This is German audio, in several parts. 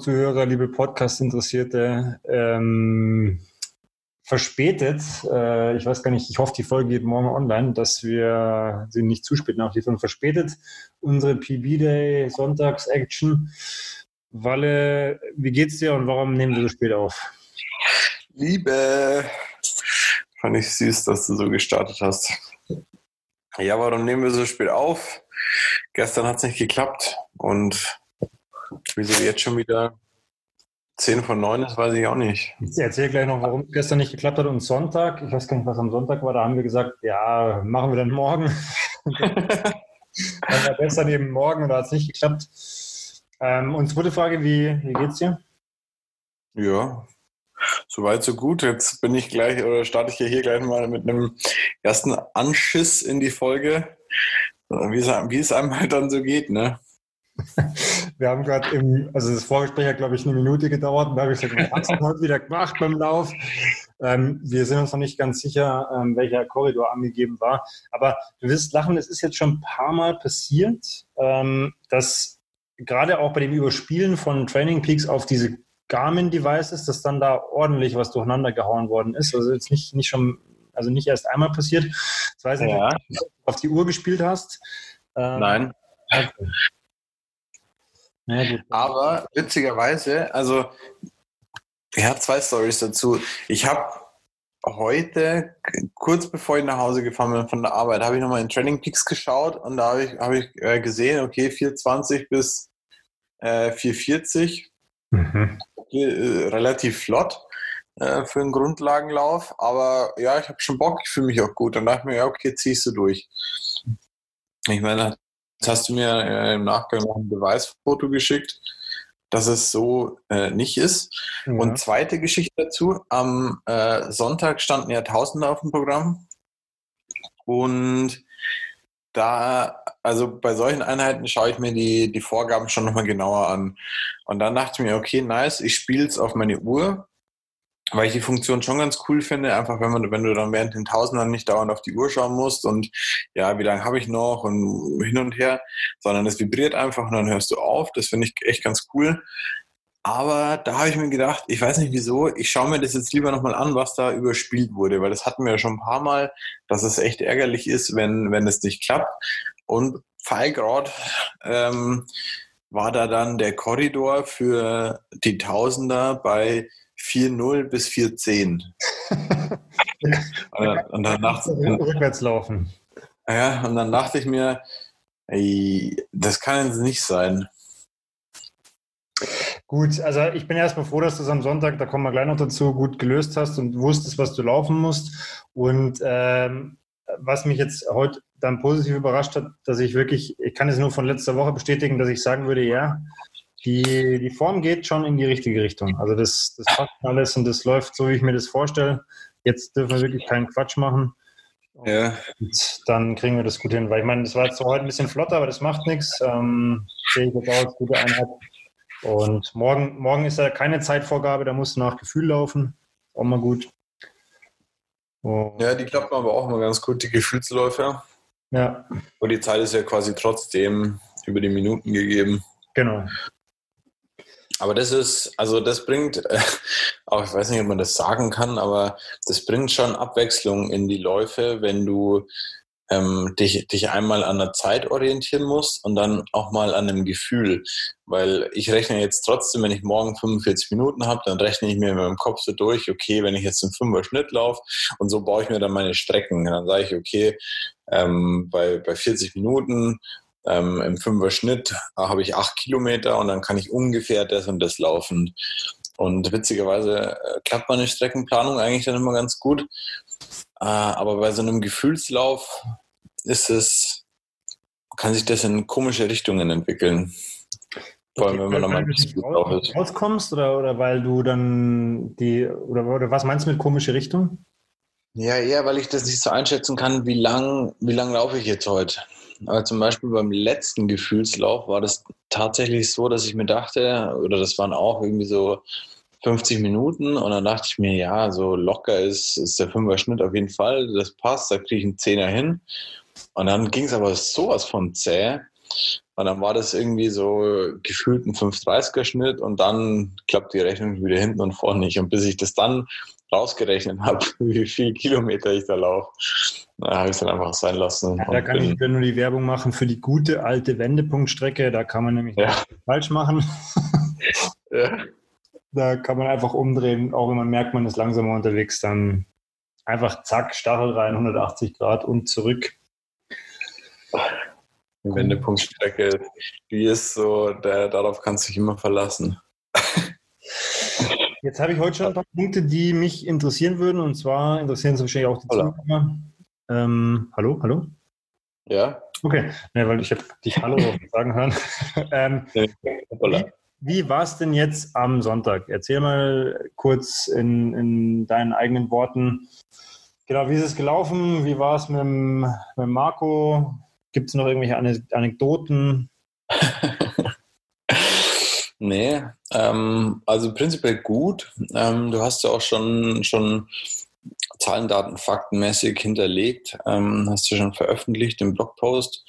Donautalk-Zuhörer, liebe Podcast-Interessierte, ähm, verspätet, äh, ich weiß gar nicht, ich hoffe, die Folge geht morgen online, dass wir sie nicht zu spät nachliefern, verspätet unsere PB-Day Sonntags-Action. Walle, wie geht's dir und warum nehmen wir so spät auf? Liebe, fand ich süß, dass du so gestartet hast. Ja, warum nehmen wir so spät auf? Gestern hat es nicht geklappt und wieso jetzt schon wieder 10 von 9 ist, weiß ich auch nicht. Ich erzähle gleich noch, warum es gestern nicht geklappt hat. Und Sonntag, ich weiß gar nicht, was am Sonntag war, da haben wir gesagt, ja, machen wir dann morgen. dann war gestern eben morgen und da hat es nicht geklappt. Ähm, und zweite Frage, wie, wie geht's dir? Ja, soweit so gut. Jetzt bin ich gleich, oder starte ich hier gleich mal mit einem ersten Anschiss in die Folge, wie es, wie es einem halt dann so geht, ne? Wir haben gerade im, also das Vorgespräch hat, glaube ich, eine Minute gedauert. Und da habe ich gesagt, was hast du heute wieder gemacht beim Lauf? Ähm, wir sind uns noch nicht ganz sicher, ähm, welcher Korridor angegeben war. Aber du wirst lachen, es ist jetzt schon ein paar Mal passiert, ähm, dass gerade auch bei dem Überspielen von Training Peaks auf diese Garmin-Devices, dass dann da ordentlich was durcheinander gehauen worden ist. Also jetzt nicht, nicht schon, also nicht erst einmal passiert. Das weiß ich ja. nicht, ob du auf die Uhr gespielt hast. Ähm, Nein. Okay. Ja, Aber witzigerweise, also er hat zwei Stories dazu. Ich habe heute, kurz bevor ich nach Hause gefahren bin von der Arbeit, habe ich nochmal in Training Peaks geschaut und da habe ich, hab ich äh, gesehen, okay, 420 bis äh, 440. Mhm. Okay, äh, relativ flott äh, für einen Grundlagenlauf, aber ja, ich habe schon Bock, ich fühle mich auch gut. Dann dachte ich mir, ja, okay, ziehst du durch. Ich meine, Jetzt hast du mir äh, im Nachgang noch ein Beweisfoto geschickt, dass es so äh, nicht ist. Ja. Und zweite Geschichte dazu, am äh, Sonntag standen ja Tausende auf dem Programm. Und da, also bei solchen Einheiten schaue ich mir die, die Vorgaben schon nochmal genauer an. Und dann dachte ich mir, okay, nice, ich spiele es auf meine Uhr weil ich die Funktion schon ganz cool finde, einfach wenn man, wenn du dann während den Tausendern nicht dauernd auf die Uhr schauen musst und ja, wie lange habe ich noch und hin und her, sondern es vibriert einfach und dann hörst du auf. Das finde ich echt ganz cool. Aber da habe ich mir gedacht, ich weiß nicht wieso, ich schaue mir das jetzt lieber nochmal an, was da überspielt wurde, weil das hatten wir ja schon ein paar Mal, dass es echt ärgerlich ist, wenn, wenn es nicht klappt. Und Fallgrad ähm, war da dann der Korridor für die Tausender bei 4-0 bis 4-10. und dann dachte, rückwärts laufen. Ja, und dann dachte ich mir, ey, das kann jetzt nicht sein. Gut, also ich bin erstmal froh, dass du es am Sonntag, da kommen wir gleich noch dazu, gut gelöst hast und wusstest, was du laufen musst. Und ähm, was mich jetzt heute dann positiv überrascht hat, dass ich wirklich, ich kann es nur von letzter Woche bestätigen, dass ich sagen würde, ja, die, die Form geht schon in die richtige Richtung. Also das, das passt alles und das läuft so, wie ich mir das vorstelle. Jetzt dürfen wir wirklich keinen Quatsch machen. Ja. Und dann kriegen wir das gut hin. Weil ich meine, das war jetzt so heute ein bisschen flotter, aber das macht nichts. Ähm, sehe ich jetzt auch gute Einheit. Und morgen, morgen ist ja keine Zeitvorgabe, da musst du nach Gefühl laufen. Auch mal gut. Und ja, die klappen aber auch mal ganz gut, die Gefühlsläufe. Ja. Und die Zeit ist ja quasi trotzdem über die Minuten gegeben. Genau. Aber das ist, also das bringt, äh, auch ich weiß nicht, ob man das sagen kann, aber das bringt schon Abwechslung in die Läufe, wenn du ähm, dich, dich einmal an der Zeit orientieren musst und dann auch mal an einem Gefühl. Weil ich rechne jetzt trotzdem, wenn ich morgen 45 Minuten habe, dann rechne ich mir in meinem Kopf so durch, okay, wenn ich jetzt einen Fünfer Schnitt laufe und so baue ich mir dann meine Strecken. Dann sage ich, okay, ähm, bei, bei 40 Minuten ähm, Im Fünfer Schnitt habe ich acht Kilometer und dann kann ich ungefähr das und das laufen. Und witzigerweise äh, klappt meine Streckenplanung eigentlich dann immer ganz gut. Äh, aber bei so einem Gefühlslauf ist es, kann sich das in komische Richtungen entwickeln. Vor allem, wenn man nochmal raus, rauskommst oder, oder weil du dann die, oder, oder was meinst du mit komische Richtung? Ja, eher, weil ich das nicht so einschätzen kann, wie lang, wie lang laufe ich jetzt heute. Aber zum Beispiel beim letzten Gefühlslauf war das tatsächlich so, dass ich mir dachte, oder das waren auch irgendwie so 50 Minuten und dann dachte ich mir, ja, so locker ist, ist der Fünfer Schnitt auf jeden Fall, das passt, da kriege ich einen Zehner hin. Und dann ging es aber sowas von zäh. Und dann war das irgendwie so gefühlt ein 530er Schnitt und dann klappt die Rechnung wieder hinten und vorne nicht. Und bis ich das dann rausgerechnet habe, wie viele Kilometer ich da laufe, habe ich es dann einfach sein lassen. Ja, da kann ich wieder nur die Werbung machen für die gute alte Wendepunktstrecke. Da kann man nämlich ja. falsch machen. ja. Da kann man einfach umdrehen, auch wenn man merkt, man ist langsamer unterwegs, dann einfach zack, Stachel rein, 180 Grad und zurück. Die Wendepunktstrecke, die ist so, der, darauf kannst du dich immer verlassen. Jetzt habe ich heute schon ein paar Punkte, die mich interessieren würden. Und zwar interessieren sie wahrscheinlich auch die Zuhörer. Ähm, hallo, hallo? Ja. Okay, ja, weil ich habe dich Hallo sagen hören. ähm, wie wie war es denn jetzt am Sonntag? Erzähl mal kurz in, in deinen eigenen Worten. Genau, wie ist es gelaufen? Wie war es mit, mit Marco? Gibt es noch irgendwelche Anekdoten? nee, ähm, also prinzipiell gut. Ähm, du hast ja auch schon, schon Zahlen, Daten, faktenmäßig hinterlegt. Ähm, hast du schon veröffentlicht im Blogpost.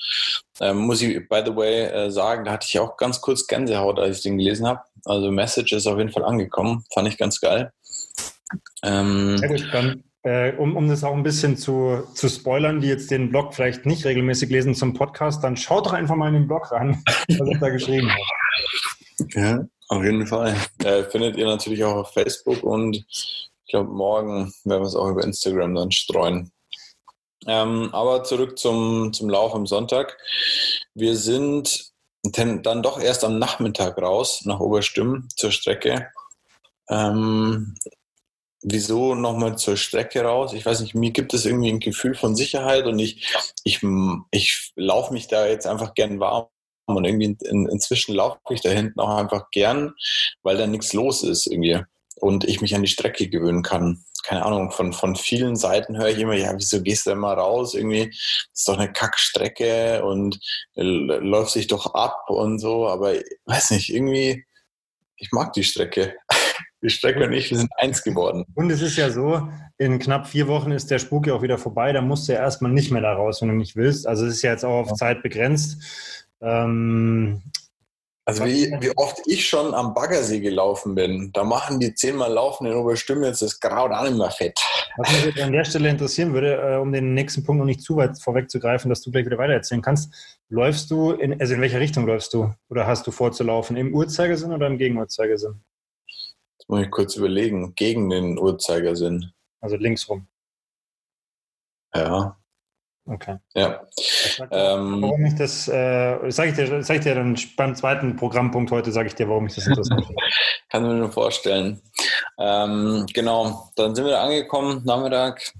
Ähm, muss ich, by the way, äh, sagen, da hatte ich auch ganz kurz Gänsehaut, als ich den gelesen habe. Also Message ist auf jeden Fall angekommen. Fand ich ganz geil. Ähm, Sehr gut, dann äh, um, um das auch ein bisschen zu, zu spoilern, die jetzt den Blog vielleicht nicht regelmäßig lesen zum Podcast, dann schaut doch einfach mal in den Blog rein, was ich da geschrieben habe. Ja, auf jeden Fall. Äh, findet ihr natürlich auch auf Facebook und glaube, morgen werden wir es auch über Instagram dann streuen. Ähm, aber zurück zum, zum Lauf am Sonntag. Wir sind dann doch erst am Nachmittag raus nach Oberstimmen zur Strecke. Ähm, wieso nochmal zur Strecke raus? Ich weiß nicht, mir gibt es irgendwie ein Gefühl von Sicherheit und ich, ich, ich laufe mich da jetzt einfach gern warm. Und irgendwie in, inzwischen laufe ich da hinten auch einfach gern, weil da nichts los ist irgendwie. Und ich mich an die Strecke gewöhnen kann. Keine Ahnung, von, von vielen Seiten höre ich immer, ja, wieso gehst du immer raus? Irgendwie, das ist doch eine Kackstrecke und läuft sich doch ab und so. Aber weiß nicht, irgendwie, ich mag die Strecke. Die Strecke und ich, wir sind eins geworden. Und es ist ja so, in knapp vier Wochen ist der Spuk ja auch wieder vorbei. Da musst du ja erstmal nicht mehr da raus, wenn du nicht willst. Also es ist ja jetzt auch auf. Zeit begrenzt. Ähm, also wie, wie oft ich schon am Baggersee gelaufen bin, da machen die zehnmal Laufen in Oberstimme jetzt das Graut auch nicht mehr fett. Was mich an der Stelle interessieren würde, äh, um den nächsten Punkt noch nicht zu weit vorwegzugreifen, dass du gleich wieder weiter erzählen kannst. Läufst du, in, also in welche Richtung läufst du? Oder hast du vorzulaufen? Im Uhrzeigersinn oder im Gegenuhrzeigersinn? muss ich kurz überlegen, gegen den Uhrzeigersinn. Also links rum. Ja. Okay. Ja. Ähm, warum ich das, äh, sage ich, dir, sag ich dir dann beim zweiten Programmpunkt heute, sage ich dir, warum ich das interessant finde. Kann mir nur vorstellen. Ähm, genau, dann sind wir da angekommen, Nachmittag.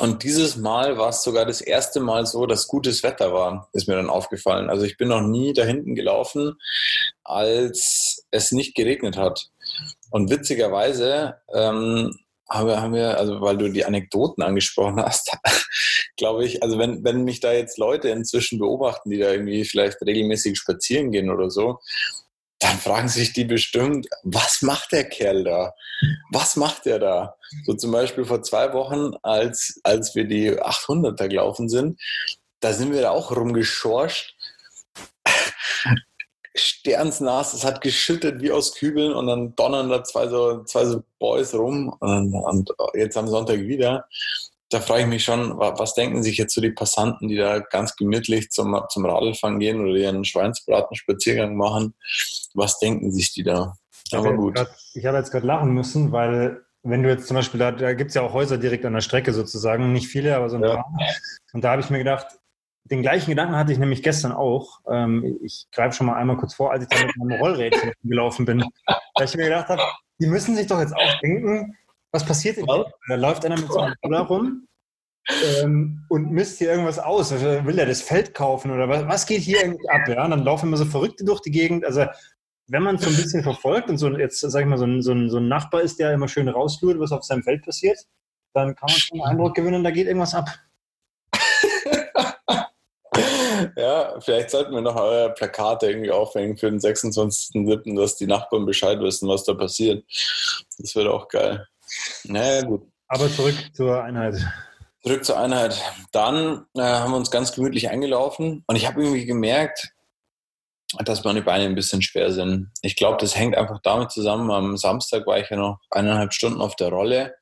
Und dieses Mal war es sogar das erste Mal so, dass gutes Wetter war, ist mir dann aufgefallen. Also ich bin noch nie da hinten gelaufen, als es nicht geregnet hat. Und witzigerweise ähm, haben wir, haben wir, also weil du die Anekdoten angesprochen hast, glaube ich, also wenn, wenn mich da jetzt Leute inzwischen beobachten, die da irgendwie vielleicht regelmäßig spazieren gehen oder so, dann fragen sich die bestimmt, was macht der Kerl da? Was macht der da? So zum Beispiel vor zwei Wochen, als, als wir die 800er gelaufen sind, da sind wir da auch rumgeschorcht sternsnass, es hat geschüttet wie aus Kübeln und dann donnern da zwei so, zwei so Boys rum und, und jetzt am Sonntag wieder. Da frage ich mich schon, was denken sich jetzt so die Passanten, die da ganz gemütlich zum, zum Radlfahren gehen oder ihren Schweinsbraten-Spaziergang machen? Was denken sich die da? Aber gut. ich habe jetzt gerade lachen müssen, weil wenn du jetzt zum Beispiel, da, da gibt es ja auch Häuser direkt an der Strecke sozusagen, nicht viele, aber so ein ja. paar. Und da habe ich mir gedacht, den gleichen Gedanken hatte ich nämlich gestern auch. Ähm, ich greife schon mal einmal kurz vor, als ich da mit meinem Rollrädchen gelaufen bin. Weil ich mir gedacht habe, die müssen sich doch jetzt auch denken, was passiert denn hier? Da läuft einer mit so einem Roller rum ähm, und misst hier irgendwas aus. Will er das Feld kaufen oder was, was geht hier eigentlich ab? Ja? Und dann laufen immer so Verrückte durch die Gegend. Also wenn man so ein bisschen verfolgt und so jetzt, sag ich mal, so ein, so ein, so ein Nachbar ist, der immer schön rauslurt, was auf seinem Feld passiert, dann kann man schon einen Eindruck gewinnen, da geht irgendwas ab. Ja, vielleicht sollten wir noch eure Plakate irgendwie aufhängen für den 26.07., dass die Nachbarn Bescheid wissen, was da passiert. Das wird auch geil. Naja, gut. Aber zurück zur Einheit. Zurück zur Einheit. Dann äh, haben wir uns ganz gemütlich eingelaufen und ich habe irgendwie gemerkt, dass meine Beine ein bisschen schwer sind. Ich glaube, das hängt einfach damit zusammen. Am Samstag war ich ja noch eineinhalb Stunden auf der Rolle.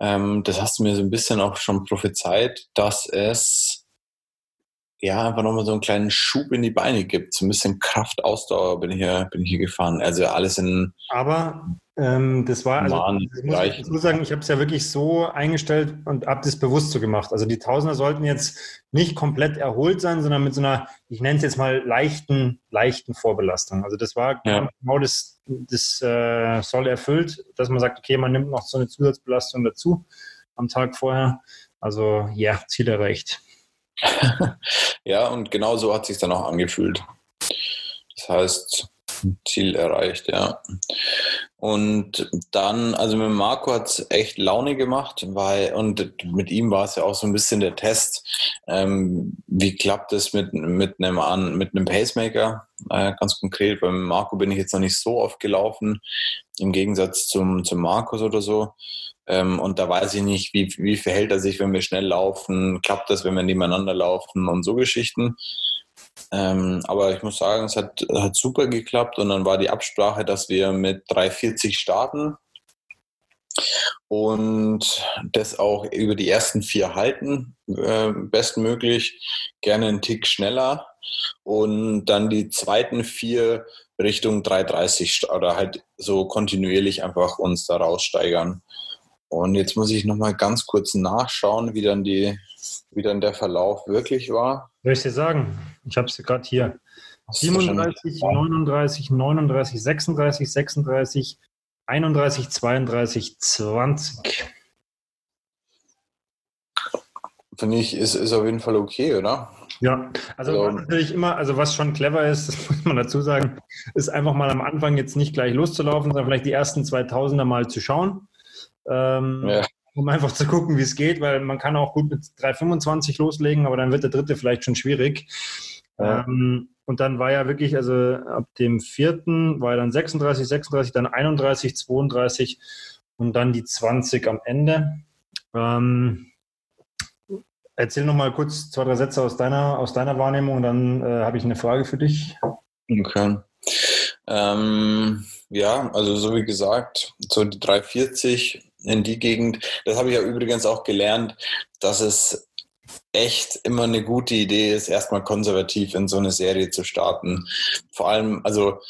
Ähm, das hast du mir so ein bisschen auch schon prophezeit, dass es ja, einfach nochmal so einen kleinen Schub in die Beine gibt. So ein bisschen Kraft, Ausdauer bin ich hier, bin ich hier gefahren. Also alles in. Aber ähm, das war, also, muss ich muss sagen, ich habe es ja wirklich so eingestellt und habe das bewusst so gemacht. Also die Tausender sollten jetzt nicht komplett erholt sein, sondern mit so einer, ich nenne es jetzt mal leichten, leichten Vorbelastung. Also das war ja. genau das, das äh, soll erfüllt, dass man sagt, okay, man nimmt noch so eine Zusatzbelastung dazu am Tag vorher. Also ja, Ziel erreicht. ja, und genau so hat sich dann auch angefühlt. Das heißt, Ziel erreicht, ja. Und dann, also mit Marco hat es echt Laune gemacht, weil, und mit ihm war es ja auch so ein bisschen der Test, ähm, wie klappt es mit, mit, einem, mit einem Pacemaker, äh, ganz konkret, weil mit Marco bin ich jetzt noch nicht so oft gelaufen, im Gegensatz zum, zum Markus oder so. Ähm, und da weiß ich nicht, wie, wie verhält er sich, wenn wir schnell laufen, klappt das, wenn wir nebeneinander laufen und so Geschichten. Ähm, aber ich muss sagen, es hat, hat super geklappt und dann war die Absprache, dass wir mit 340 starten und das auch über die ersten vier halten, äh, bestmöglich, gerne einen Tick schneller und dann die zweiten vier Richtung 330 oder halt so kontinuierlich einfach uns da raussteigern. Und jetzt muss ich nochmal ganz kurz nachschauen, wie dann, die, wie dann der Verlauf wirklich war. Soll ich dir sagen? Ich habe es gerade hier. 37, 39, 39, 36, 36, 31, 32, 20. Finde ich, ist, ist auf jeden Fall okay, oder? Ja, also, also natürlich immer, also was schon clever ist, das muss man dazu sagen, ist einfach mal am Anfang jetzt nicht gleich loszulaufen, sondern vielleicht die ersten 2000er mal zu schauen ähm, ja. um einfach zu gucken, wie es geht, weil man kann auch gut mit 3,25 loslegen, aber dann wird der dritte vielleicht schon schwierig. Ja. Ähm, und dann war ja wirklich, also ab dem vierten war ja dann 36, 36, dann 31, 32 und dann die 20 am Ende. Ähm, erzähl noch mal kurz zwei, drei Sätze aus deiner, aus deiner Wahrnehmung, dann äh, habe ich eine Frage für dich. Okay. Ähm, ja, also so wie gesagt, so die 340 in die Gegend. Das habe ich ja übrigens auch gelernt, dass es echt immer eine gute Idee ist, erstmal konservativ in so eine Serie zu starten. Vor allem, also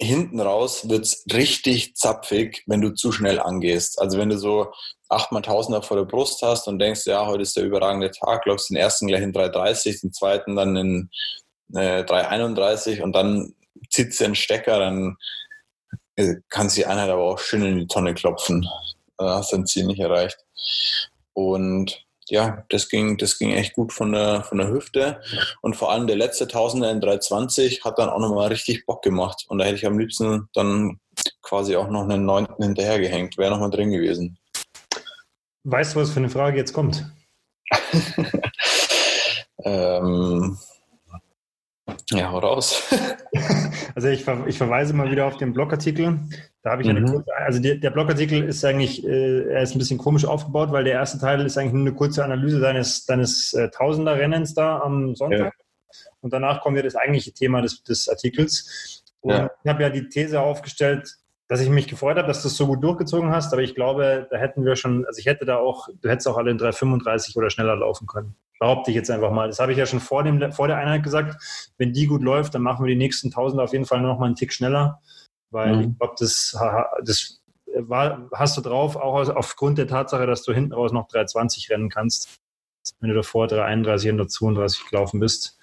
hinten raus wird es richtig zapfig, wenn du zu schnell angehst. Also wenn du so achtmal Tausender vor der Brust hast und denkst, ja, heute ist der überragende Tag, lockst den ersten gleich in 3,30, den zweiten dann in äh, 3,31 und dann zieht es den Stecker, dann kannst du die Einheit aber auch schön in die Tonne klopfen. Da hast du dein Ziel nicht erreicht. Und ja, das ging, das ging echt gut von der, von der Hüfte. Und vor allem der letzte Tausender in 320 hat dann auch nochmal richtig Bock gemacht. Und da hätte ich am liebsten dann quasi auch noch einen neunten hinterhergehängt. Wäre nochmal drin gewesen. Weißt du, was für eine Frage jetzt kommt? ähm, ja, hau raus. also ich, ver ich, verweise mal wieder auf den Blogartikel. Da habe ich mhm. eine kurze, also der, der Blogartikel ist eigentlich, äh, er ist ein bisschen komisch aufgebaut, weil der erste Teil ist eigentlich nur eine kurze Analyse deines, deines äh, Tausender-Rennens da am Sonntag. Ja. Und danach kommt ja das eigentliche Thema des, des Artikels. Und ja. ich habe ja die These aufgestellt, dass ich mich gefreut habe, dass du es so gut durchgezogen hast, aber ich glaube, da hätten wir schon, also ich hätte da auch, du hättest auch alle in 3,35 oder schneller laufen können. Behaupte ich jetzt einfach mal. Das habe ich ja schon vor, dem, vor der Einheit gesagt. Wenn die gut läuft, dann machen wir die nächsten 1000 auf jeden Fall nur noch mal einen Tick schneller, weil mhm. ich glaube, das, das war, hast du drauf, auch aufgrund der Tatsache, dass du hinten raus noch 3,20 rennen kannst, wenn du davor 3,31 und 32 gelaufen bist.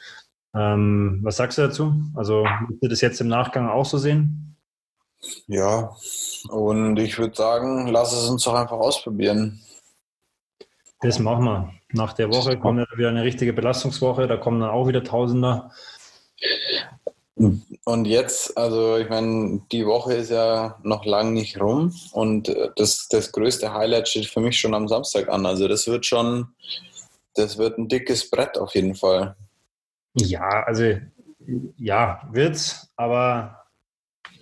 Ähm, was sagst du dazu? Also, würdest du das jetzt im Nachgang auch so sehen? Ja, und ich würde sagen, lass es uns doch einfach ausprobieren. Das machen wir. Nach der Woche kommt ja wieder eine richtige Belastungswoche, da kommen dann auch wieder Tausender. Und jetzt, also ich meine, die Woche ist ja noch lang nicht rum und das, das größte Highlight steht für mich schon am Samstag an. Also das wird schon, das wird ein dickes Brett auf jeden Fall. Ja, also ja, wird's, aber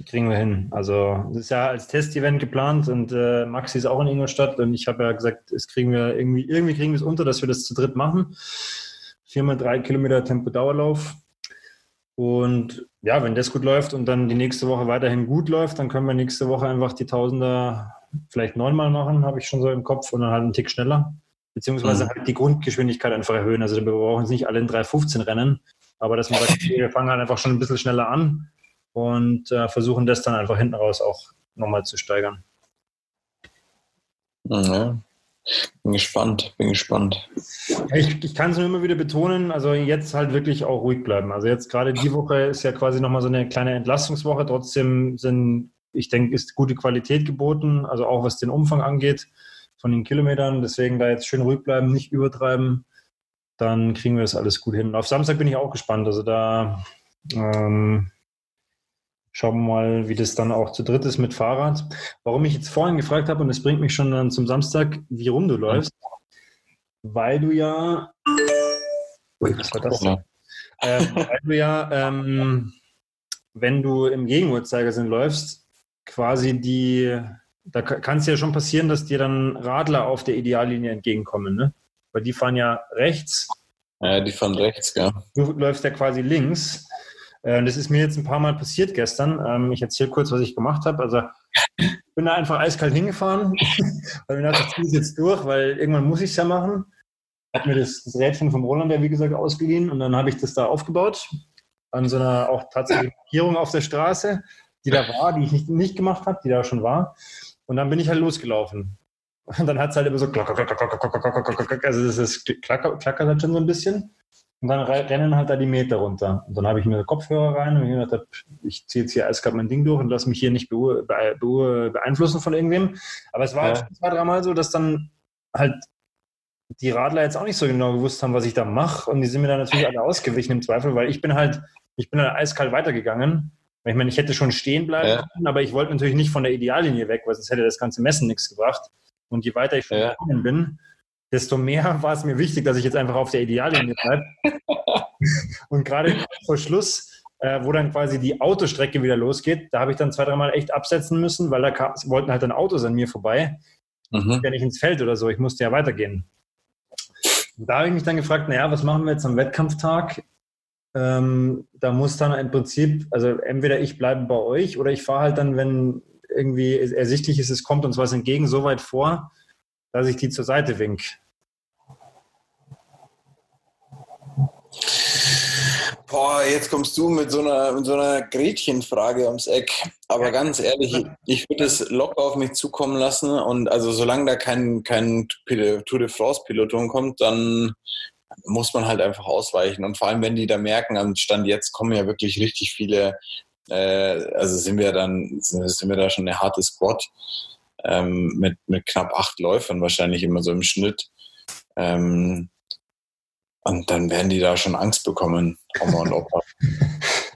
kriegen wir hin. Also es ist ja als Testevent geplant und äh, Maxi ist auch in Ingolstadt und ich habe ja gesagt, es kriegen wir irgendwie, irgendwie kriegen wir es unter, dass wir das zu dritt machen. Viermal drei Kilometer Tempo-Dauerlauf. Und ja, wenn das gut läuft und dann die nächste Woche weiterhin gut läuft, dann können wir nächste Woche einfach die Tausender vielleicht neunmal machen, habe ich schon so im Kopf, und dann halt einen Tick schneller. Beziehungsweise mhm. halt die Grundgeschwindigkeit einfach erhöhen. Also wir brauchen jetzt nicht alle in 3,15 rennen, aber dass man sagt, wir fangen halt einfach schon ein bisschen schneller an und äh, versuchen das dann einfach hinten raus auch nochmal zu steigern. Ja, bin gespannt, bin gespannt. Ich, ich kann es nur immer wieder betonen, also jetzt halt wirklich auch ruhig bleiben. Also jetzt gerade die Woche ist ja quasi nochmal so eine kleine Entlastungswoche. Trotzdem sind, ich denke, ist gute Qualität geboten, also auch was den Umfang angeht von den Kilometern. Deswegen da jetzt schön ruhig bleiben, nicht übertreiben. Dann kriegen wir das alles gut hin. Auf Samstag bin ich auch gespannt. Also da ähm, Schauen wir mal, wie das dann auch zu dritt ist mit Fahrrad. Warum ich jetzt vorhin gefragt habe, und das bringt mich schon dann zum Samstag, wie rum du läufst, weil du ja. Was war das? Ähm, weil du ja, ähm, wenn du im Gegenuhrzeigersinn läufst, quasi die, da kann es ja schon passieren, dass dir dann Radler auf der Ideallinie entgegenkommen, ne? Weil die fahren ja rechts. Ja, die fahren rechts, ja. Du läufst ja quasi links. Äh, das ist mir jetzt ein paar Mal passiert gestern. Ähm, ich erzähle kurz, was ich gemacht habe. Also ich bin da einfach eiskalt hingefahren, weil mir dachte, ich ziehe es jetzt durch, weil irgendwann muss ich es ja machen. Habe mir das, das Rädchen vom Roland wie gesagt, ausgeliehen und dann habe ich das da aufgebaut an so einer auch tatsächlich Markierung auf der Straße, die da war, die ich nicht, nicht gemacht habe, die da schon war. Und dann bin ich halt losgelaufen. Und dann hat es halt immer so klacker, klacker, klacker, klacker, klacker, also das ist klacker, klackert halt schon so ein bisschen. Und dann rennen halt da die Meter runter. Und dann habe ich mir Kopfhörer rein und ich gedacht, ich ziehe jetzt hier eiskalt mein Ding durch und lasse mich hier nicht beeinflussen von irgendwem. Aber es war ja. halt zwei, dreimal so, dass dann halt die Radler jetzt auch nicht so genau gewusst haben, was ich da mache. Und die sind mir dann natürlich alle ausgewichen im Zweifel, weil ich bin halt, ich bin halt eiskalt weitergegangen. Ich meine, ich hätte schon stehen bleiben ja. können, aber ich wollte natürlich nicht von der Ideallinie weg, weil sonst hätte das ganze Messen nichts gebracht. Und je weiter ich schon ja. gegangen bin, desto mehr war es mir wichtig, dass ich jetzt einfach auf der Ideallinie bleibe. und gerade vor Schluss, äh, wo dann quasi die Autostrecke wieder losgeht, da habe ich dann zwei, dreimal echt absetzen müssen, weil da kam, wollten halt dann Autos an mir vorbei. Mhm. Ja nicht ins Feld oder so, ich musste ja weitergehen. Und da habe ich mich dann gefragt, naja, was machen wir jetzt am Wettkampftag? Ähm, da muss dann im Prinzip, also entweder ich bleibe bei euch oder ich fahre halt dann, wenn irgendwie ersichtlich ist, es kommt uns was entgegen, so weit vor, dass ich die zur Seite wink. Boah, jetzt kommst du mit so einer, mit so einer Gretchenfrage ums Eck. Aber ja. ganz ehrlich, ich würde es locker auf mich zukommen lassen. Und also solange da kein, kein Tour de France-Piloton kommt, dann muss man halt einfach ausweichen. Und vor allem, wenn die da merken, am Stand jetzt kommen ja wirklich richtig viele, äh, also sind wir dann, sind wir da schon eine harte Squad ähm, mit, mit knapp acht Läufern wahrscheinlich immer so im Schnitt. Ähm, und dann werden die da schon Angst bekommen, Oma und Opa.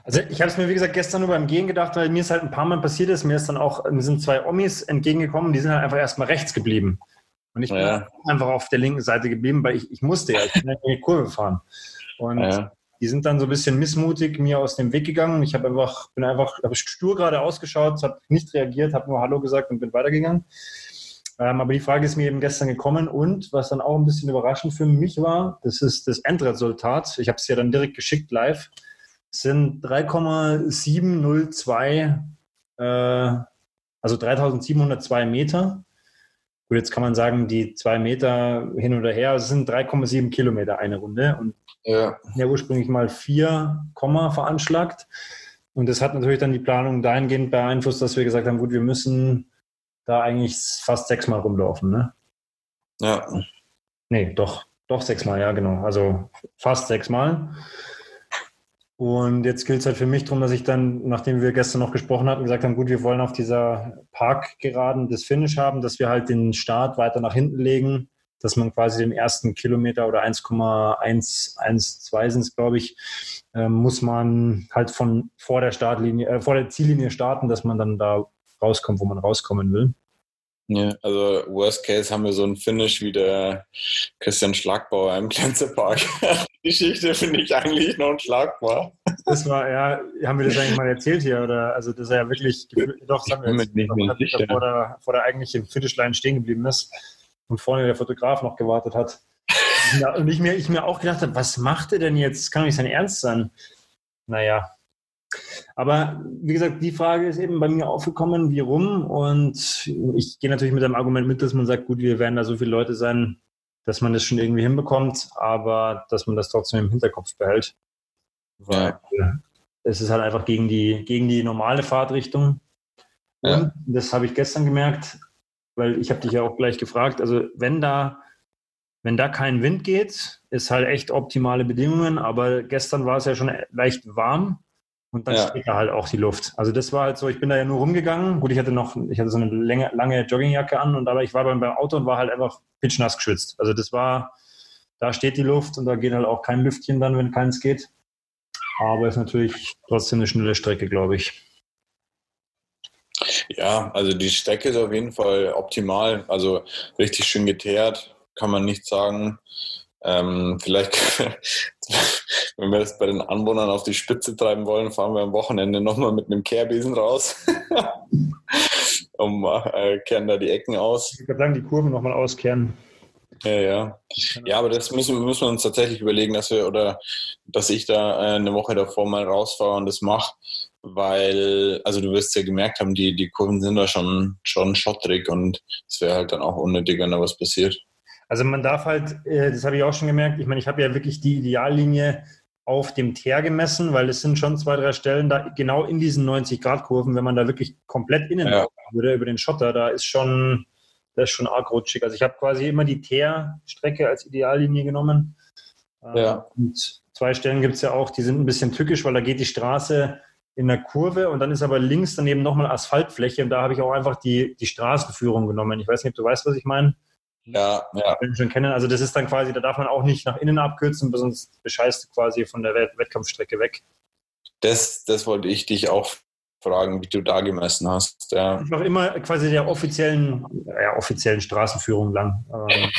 Also ich habe es mir, wie gesagt, gestern nur beim Gehen gedacht, weil mir es halt ein paar Mal passiert ist. Mir ist dann auch, mir sind zwei Omis entgegengekommen, die sind halt einfach erstmal rechts geblieben. Und ich bin ja. einfach auf der linken Seite geblieben, weil ich, ich musste ja, ich bin in die Kurve fahren. Und ja. Die sind dann so ein bisschen missmutig mir aus dem Weg gegangen. Ich habe einfach, bin einfach, habe stur gerade ausgeschaut, habe nicht reagiert, habe nur Hallo gesagt und bin weitergegangen. Ähm, aber die Frage ist mir eben gestern gekommen und was dann auch ein bisschen überraschend für mich war, das ist das Endresultat. Ich habe es ja dann direkt geschickt live. Es sind 3,702, äh, also 3702 Meter. Gut, jetzt kann man sagen, die zwei Meter hin oder her, es sind 3,7 Kilometer eine Runde. Und ja. ja ursprünglich mal 4, veranschlagt. Und das hat natürlich dann die Planung dahingehend beeinflusst, dass wir gesagt haben, gut, wir müssen da eigentlich fast sechsmal rumlaufen, ne? Ja. Nee, doch, doch sechsmal, ja, genau. Also fast sechsmal. Und jetzt gilt es halt für mich darum, dass ich dann, nachdem wir gestern noch gesprochen hatten, gesagt haben, gut, wir wollen auf dieser Parkgeraden das Finish haben, dass wir halt den Start weiter nach hinten legen, dass man quasi den ersten Kilometer oder 1,112 sind es, glaube ich, äh, muss man halt von vor der Startlinie, äh, vor der Ziellinie starten, dass man dann da rauskommt, wo man rauskommen will. Ja, also Worst Case haben wir so ein Finish wie der Christian Schlagbauer im Glänzerpark. Die Geschichte finde ich eigentlich noch unschlagbar. Das war, ja, haben wir das eigentlich mal erzählt hier? Oder also dass er ja wirklich doch sagen wir jetzt, nicht sicher. Vor, der, vor der eigentlichen Finishline stehen geblieben ist und vorne der Fotograf noch gewartet hat. Und ich mir, ich mir auch gedacht habe, was macht er denn jetzt? Das kann doch nicht sein Ernst sein. Naja, Aber wie gesagt, die Frage ist eben bei mir aufgekommen, wie rum? Und ich gehe natürlich mit dem Argument mit, dass man sagt, gut, wir werden da so viele Leute sein, dass man das schon irgendwie hinbekommt, aber dass man das trotzdem im Hinterkopf behält. Weil ja. es ist halt einfach gegen die, gegen die normale Fahrtrichtung. Ja. Und das habe ich gestern gemerkt, weil ich habe dich ja auch gleich gefragt, also wenn da, wenn da kein Wind geht, ist halt echt optimale Bedingungen, aber gestern war es ja schon leicht warm und dann ja. steht da halt auch die Luft. Also das war halt so, ich bin da ja nur rumgegangen. Gut, ich hatte noch, ich hatte so eine lange, lange Joggingjacke an und aber ich war beim, beim Auto und war halt einfach pitchnass geschwitzt. Also das war, da steht die Luft und da geht halt auch kein Lüftchen dann, wenn keins geht. Aber ist natürlich trotzdem eine schnelle Strecke, glaube ich. Ja, also die Strecke ist auf jeden Fall optimal. Also richtig schön geteert, kann man nicht sagen. Ähm, vielleicht, wenn wir das bei den Anwohnern auf die Spitze treiben wollen, fahren wir am Wochenende nochmal mit einem Kehrbesen raus. um äh, kehren da die Ecken aus. Ich würde sagen, die Kurven nochmal auskehren. Ja, ja. Ja, aber das müssen, müssen wir uns tatsächlich überlegen, dass wir oder dass ich da äh, eine Woche davor mal rausfahre und das mache, weil, also du wirst ja gemerkt haben, die, die Kurven sind da schon, schon schottrig und es wäre halt dann auch unnötig, wenn da was passiert. Also man darf halt, äh, das habe ich auch schon gemerkt, ich meine, ich habe ja wirklich die Ideallinie auf dem Teer gemessen, weil es sind schon zwei, drei Stellen da genau in diesen 90-Grad-Kurven, wenn man da wirklich komplett innen ja. würde über den Schotter, da ist schon, das ist schon arg rutschig. Also ich habe quasi immer die Teer-Strecke als Ideallinie genommen. Ähm, ja. Und zwei Stellen gibt es ja auch, die sind ein bisschen tückisch, weil da geht die Straße in der Kurve und dann ist aber links daneben nochmal Asphaltfläche und da habe ich auch einfach die, die Straßenführung genommen. Ich weiß nicht, ob du weißt, was ich meine. Ja, ja. Schon kennen. Also das ist dann quasi, da darf man auch nicht nach innen abkürzen, sonst bescheißt du quasi von der Wettkampfstrecke weg. Das, das wollte ich dich auch fragen, wie du da gemessen hast. Ja. Ich mache immer quasi der offiziellen, ja, offiziellen Straßenführung lang. Ähm,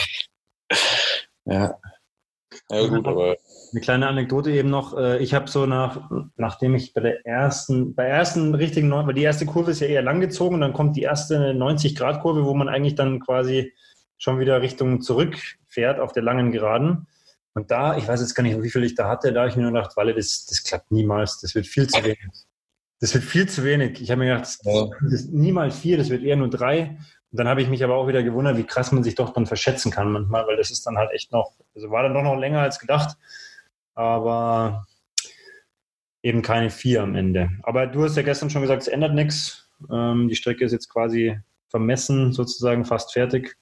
ja. Ja, gut, aber. Eine kleine Anekdote eben noch. Äh, ich habe so nach, nachdem ich bei der ersten, bei der ersten richtigen, weil die erste Kurve ist ja eher langgezogen, dann kommt die erste 90-Grad-Kurve, wo man eigentlich dann quasi schon wieder Richtung zurückfährt auf der langen Geraden. Und da, ich weiß jetzt gar nicht, wie viel ich da hatte, da habe ich mir nur gedacht, Walle, das, das klappt niemals, das wird viel zu wenig. Das wird viel zu wenig. Ich habe mir gedacht, das, ist niemals vier, das wird eher nur drei. Und dann habe ich mich aber auch wieder gewundert, wie krass man sich doch dann verschätzen kann manchmal, weil das ist dann halt echt noch, also war dann doch noch länger als gedacht, aber eben keine vier am Ende. Aber du hast ja gestern schon gesagt, es ändert nichts. Ähm, die Strecke ist jetzt quasi vermessen, sozusagen fast fertig.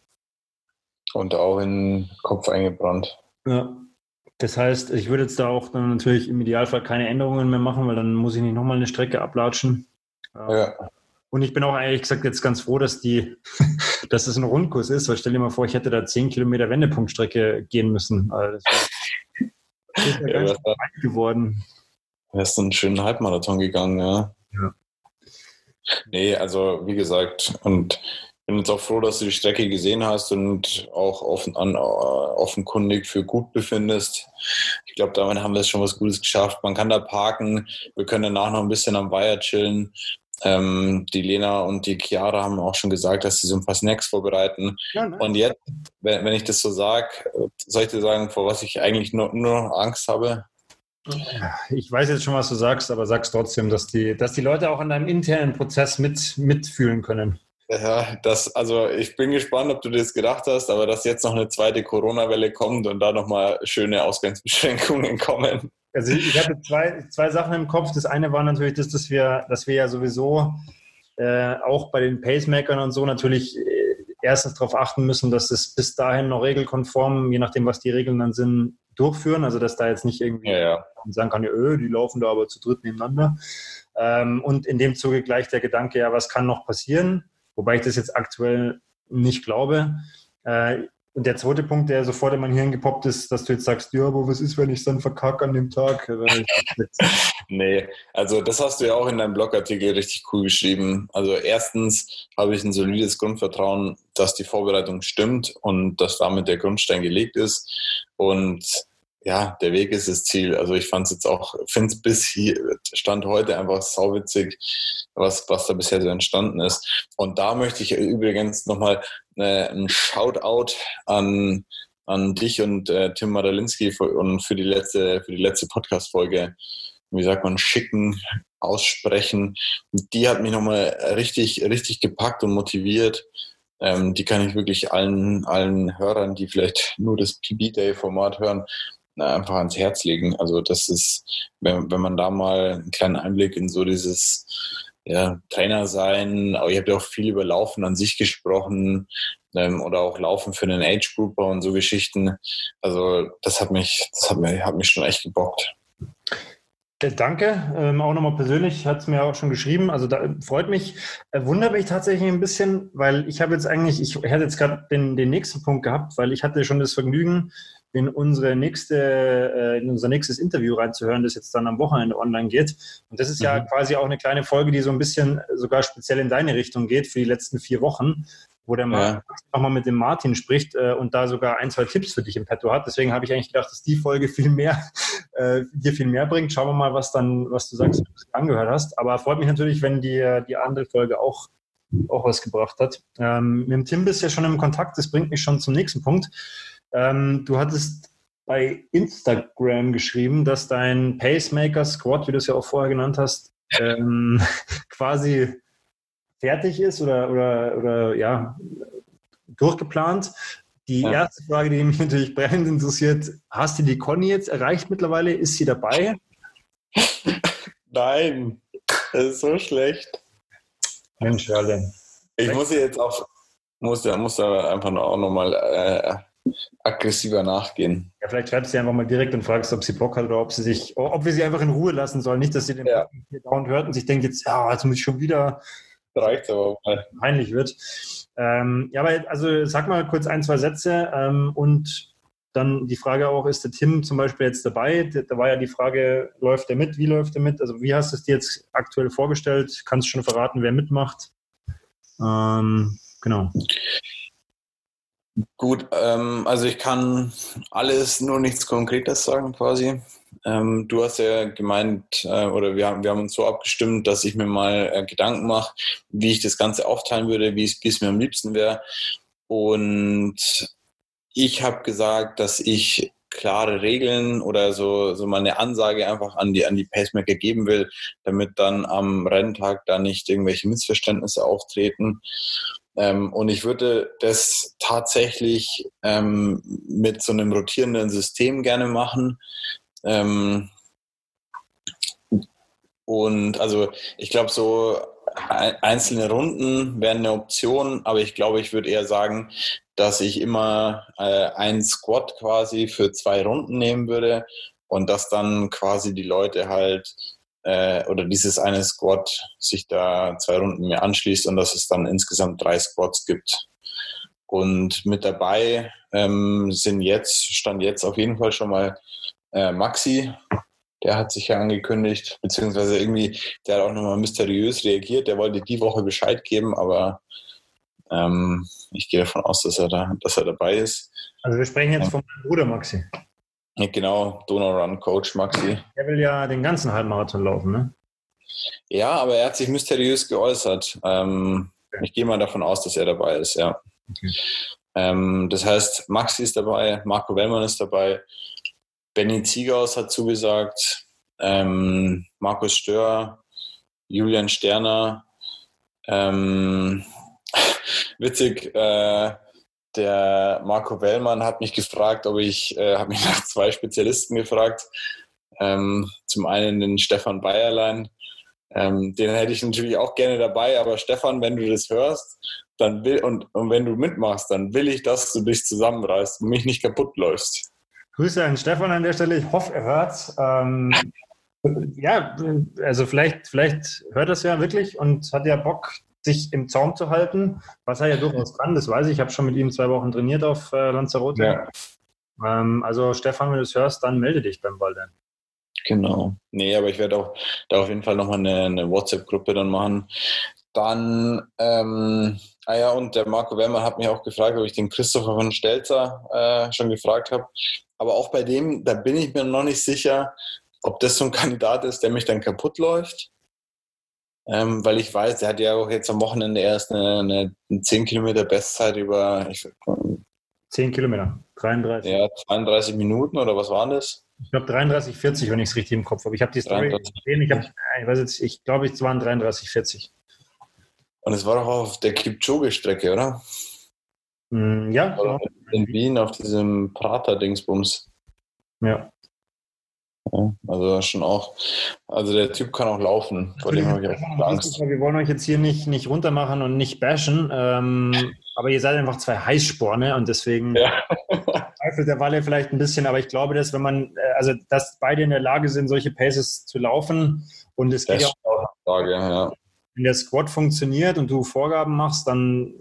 Und auch in den Kopf eingebrannt. Ja. Das heißt, ich würde jetzt da auch dann natürlich im Idealfall keine Änderungen mehr machen, weil dann muss ich nicht nochmal eine Strecke ablatschen. Ja. Und ich bin auch ehrlich gesagt jetzt ganz froh, dass die, dass es ein Rundkurs ist, weil stell dir mal vor, ich hätte da 10 Kilometer Wendepunktstrecke gehen müssen. Also das ist ja, ganz weit geworden. Wärst du einen schönen Halbmarathon gegangen, ja. Ja. Nee, also wie gesagt, und bin jetzt auch froh, dass du die Strecke gesehen hast und auch offen, an, offenkundig für gut befindest. Ich glaube, damit haben wir es schon was Gutes geschafft. Man kann da parken. Wir können danach noch ein bisschen am Weiher chillen. Ähm, die Lena und die Chiara haben auch schon gesagt, dass sie so ein paar Snacks vorbereiten. Ja, nice. Und jetzt, wenn, wenn ich das so sage, soll ich dir sagen, vor was ich eigentlich nur, nur noch Angst habe? Ich weiß jetzt schon, was du sagst, aber sag's trotzdem, dass die, dass die Leute auch an deinem internen Prozess mit, mitfühlen können. Ja, das, also ich bin gespannt, ob du das gedacht hast, aber dass jetzt noch eine zweite Corona-Welle kommt und da nochmal schöne Ausgangsbeschränkungen kommen. Also ich hatte zwei, zwei Sachen im Kopf. Das eine war natürlich das, dass wir, dass wir ja sowieso äh, auch bei den Pacemakern und so natürlich äh, erstens darauf achten müssen, dass es bis dahin noch regelkonform, je nachdem, was die Regeln dann sind, durchführen. Also dass da jetzt nicht irgendwie ja, ja. sagen kann, ja, öh, die laufen da aber zu dritt nebeneinander. Ähm, und in dem Zuge gleich der Gedanke, ja, was kann noch passieren? Wobei ich das jetzt aktuell nicht glaube. Äh, und der zweite Punkt, der sofort in mein Hirn gepoppt ist, dass du jetzt sagst, ja, aber was ist, wenn ich dann verkacke an dem Tag? nee, also das hast du ja auch in deinem Blogartikel richtig cool geschrieben. Also erstens habe ich ein solides Grundvertrauen, dass die Vorbereitung stimmt und dass damit der Grundstein gelegt ist. Und ja, der Weg ist das Ziel. Also ich fand es jetzt auch, finde es bis hier, Stand heute einfach sauwitzig, was, was da bisher so entstanden ist. Und da möchte ich übrigens nochmal äh, ein Shoutout an, an dich und äh, Tim Madalinski für, und für die letzte, für die letzte Podcast-Folge, wie sagt man, schicken. aussprechen. Die hat mich nochmal richtig, richtig gepackt und motiviert. Ähm, die kann ich wirklich allen, allen Hörern, die vielleicht nur das PB-Day-Format hören, einfach ans Herz legen. Also das ist, wenn, wenn man da mal einen kleinen Einblick in so dieses ja, Trainer sein, aber ihr habt ja auch viel über Laufen an sich gesprochen ähm, oder auch Laufen für einen Age Grouper und so Geschichten. Also das hat mich, das hat mich, hat mich schon echt gebockt. Äh, danke, ähm, auch nochmal persönlich, hat es mir auch schon geschrieben. Also da freut mich, äh, wundert mich tatsächlich ein bisschen, weil ich habe jetzt eigentlich, ich hätte jetzt gerade den, den nächsten Punkt gehabt, weil ich hatte schon das Vergnügen, in unsere nächste, äh, in unser nächstes Interview reinzuhören, das jetzt dann am Wochenende online geht. Und das ist mhm. ja quasi auch eine kleine Folge, die so ein bisschen sogar speziell in deine Richtung geht für die letzten vier Wochen, wo der Martin ja. nochmal mit dem Martin spricht äh, und da sogar ein, zwei Tipps für dich im Petto hat. Deswegen habe ich eigentlich gedacht, dass die Folge viel mehr, äh, dir viel mehr bringt. Schauen wir mal, was dann, was du sagst, was du angehört hast. Aber freut mich natürlich, wenn dir die andere Folge auch auch was gebracht hat. Ähm, mit dem Tim bist du ja schon im Kontakt, das bringt mich schon zum nächsten Punkt. Ähm, du hattest bei Instagram geschrieben, dass dein Pacemaker Squad, wie du es ja auch vorher genannt hast, ähm, quasi fertig ist oder, oder, oder ja, durchgeplant. Die ja. erste Frage, die mich natürlich brennend interessiert, hast du die Conny jetzt erreicht mittlerweile? Ist sie dabei? Nein, das ist so schlecht. Mensch, alle. Ich muss jetzt auch, muss, muss da einfach auch nochmal äh, aggressiver nachgehen. Ja, vielleicht schreibst du sie einfach mal direkt und fragst, ob sie Bock hat oder ob sie sich, ob wir sie einfach in Ruhe lassen sollen. Nicht, dass sie den ja. dauernd hört und sich denkt, jetzt, ja, jetzt muss ich schon wieder reicht aber mal. peinlich wird. Ähm, ja, aber also sag mal kurz ein, zwei Sätze ähm, und dann die Frage auch, ist der Tim zum Beispiel jetzt dabei? Da war ja die Frage, läuft er mit? Wie läuft er mit? Also wie hast du es dir jetzt aktuell vorgestellt? Kannst du schon verraten, wer mitmacht? Ähm, genau. Gut, ähm, also ich kann alles, nur nichts Konkretes sagen quasi. Ähm, du hast ja gemeint, äh, oder wir haben, wir haben uns so abgestimmt, dass ich mir mal äh, Gedanken mache, wie ich das Ganze aufteilen würde, wie es mir am liebsten wäre. Und ich habe gesagt, dass ich klare Regeln oder so, so mal Ansage einfach an die, an die Pacemaker geben will, damit dann am Renntag da nicht irgendwelche Missverständnisse auftreten. Ähm, und ich würde das tatsächlich ähm, mit so einem rotierenden System gerne machen. Ähm, und also ich glaube, so einzelne Runden wären eine Option, aber ich glaube, ich würde eher sagen, dass ich immer äh, einen Squad quasi für zwei Runden nehmen würde und dass dann quasi die Leute halt äh, oder dieses eine Squad sich da zwei Runden mehr anschließt und dass es dann insgesamt drei Squads gibt. Und mit dabei ähm, sind jetzt, stand jetzt auf jeden Fall schon mal äh, Maxi, der hat sich ja angekündigt, beziehungsweise irgendwie, der hat auch nochmal mysteriös reagiert, der wollte die Woche Bescheid geben, aber ähm, ich gehe davon aus, dass er, da, dass er dabei ist. Also wir sprechen jetzt ja. von meinem Bruder Maxi. Genau, Donau Run Coach Maxi. Er will ja den ganzen Halbmarathon laufen, ne? Ja, aber er hat sich mysteriös geäußert. Ähm, okay. Ich gehe mal davon aus, dass er dabei ist, ja. Okay. Ähm, das heißt, Maxi ist dabei, Marco Wellmann ist dabei, Benny Zieghaus hat zugesagt, ähm, Markus Stör, Julian Sterner, ähm, witzig, äh, der Marco Wellmann hat mich gefragt, ob ich, äh, habe mich nach zwei Spezialisten gefragt. Ähm, zum einen den Stefan Bayerlein, ähm, den hätte ich natürlich auch gerne dabei, aber Stefan, wenn du das hörst, dann will und, und wenn du mitmachst, dann will ich, dass du dich zusammenreißt und mich nicht kaputt läufst. Grüße an Stefan an der Stelle. Ich hoffe, er hört ähm, Ja, also vielleicht, vielleicht hört er es ja wirklich und hat ja Bock, sich im Zaum zu halten, was er ja durchaus kann, das weiß ich. Ich habe schon mit ihm zwei Wochen trainiert auf äh, Lanzarote. Ja. Ähm, also Stefan, wenn du es hörst, dann melde dich beim Ball Genau. Nee, aber ich werde auch da auf jeden Fall nochmal eine, eine WhatsApp-Gruppe dann machen. Dann, ähm, ah ja, und der Marco Wermer hat mich auch gefragt, ob ich den Christopher von Stelzer äh, schon gefragt habe. Aber auch bei dem, da bin ich mir noch nicht sicher, ob das so ein Kandidat ist, der mich dann kaputt läuft ähm, weil ich weiß, der hat ja auch jetzt am Wochenende erst eine, eine 10 Kilometer Bestzeit über ich, 10 Kilometer, 33. Ja, 32 Minuten oder was waren das? Ich glaube 33, 40, wenn ich es richtig im Kopf habe. Ich habe die Story 33. gesehen. Ich, hab, ich weiß jetzt, ich glaube, es waren 33, 40. Und es war doch auf der Kipchoge-Strecke, oder? Mm, ja. Genau. In Wien auf diesem Prater-Dingsbums. Ja. Ja. Also schon auch, also der Typ kann auch laufen, vor dem habe ich auch Angst. Wir wollen euch jetzt hier nicht, nicht runtermachen und nicht bashen, ähm, aber ihr seid einfach zwei Heißsporne und deswegen ja. zweifelt der Walle vielleicht ein bisschen, aber ich glaube, dass wenn man, äh, also dass beide in der Lage sind, solche Paces zu laufen und es geht ja auch, Frage, ja. wenn der Squad funktioniert und du Vorgaben machst, dann